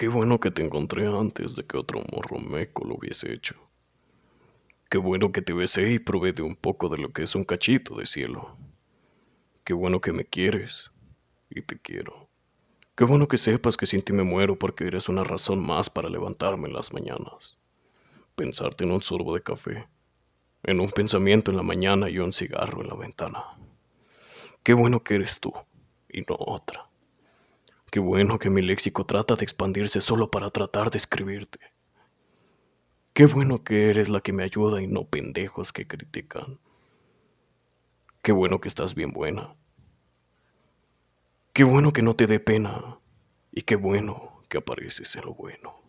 Qué bueno que te encontré antes de que otro morro meco lo hubiese hecho. Qué bueno que te besé y probé de un poco de lo que es un cachito de cielo. Qué bueno que me quieres y te quiero. Qué bueno que sepas que sin ti me muero porque eres una razón más para levantarme en las mañanas. Pensarte en un sorbo de café, en un pensamiento en la mañana y un cigarro en la ventana. Qué bueno que eres tú y no otra. Qué bueno que mi léxico trata de expandirse solo para tratar de escribirte. Qué bueno que eres la que me ayuda y no pendejos que critican. Qué bueno que estás bien buena. Qué bueno que no te dé pena. Y qué bueno que apareces en lo bueno.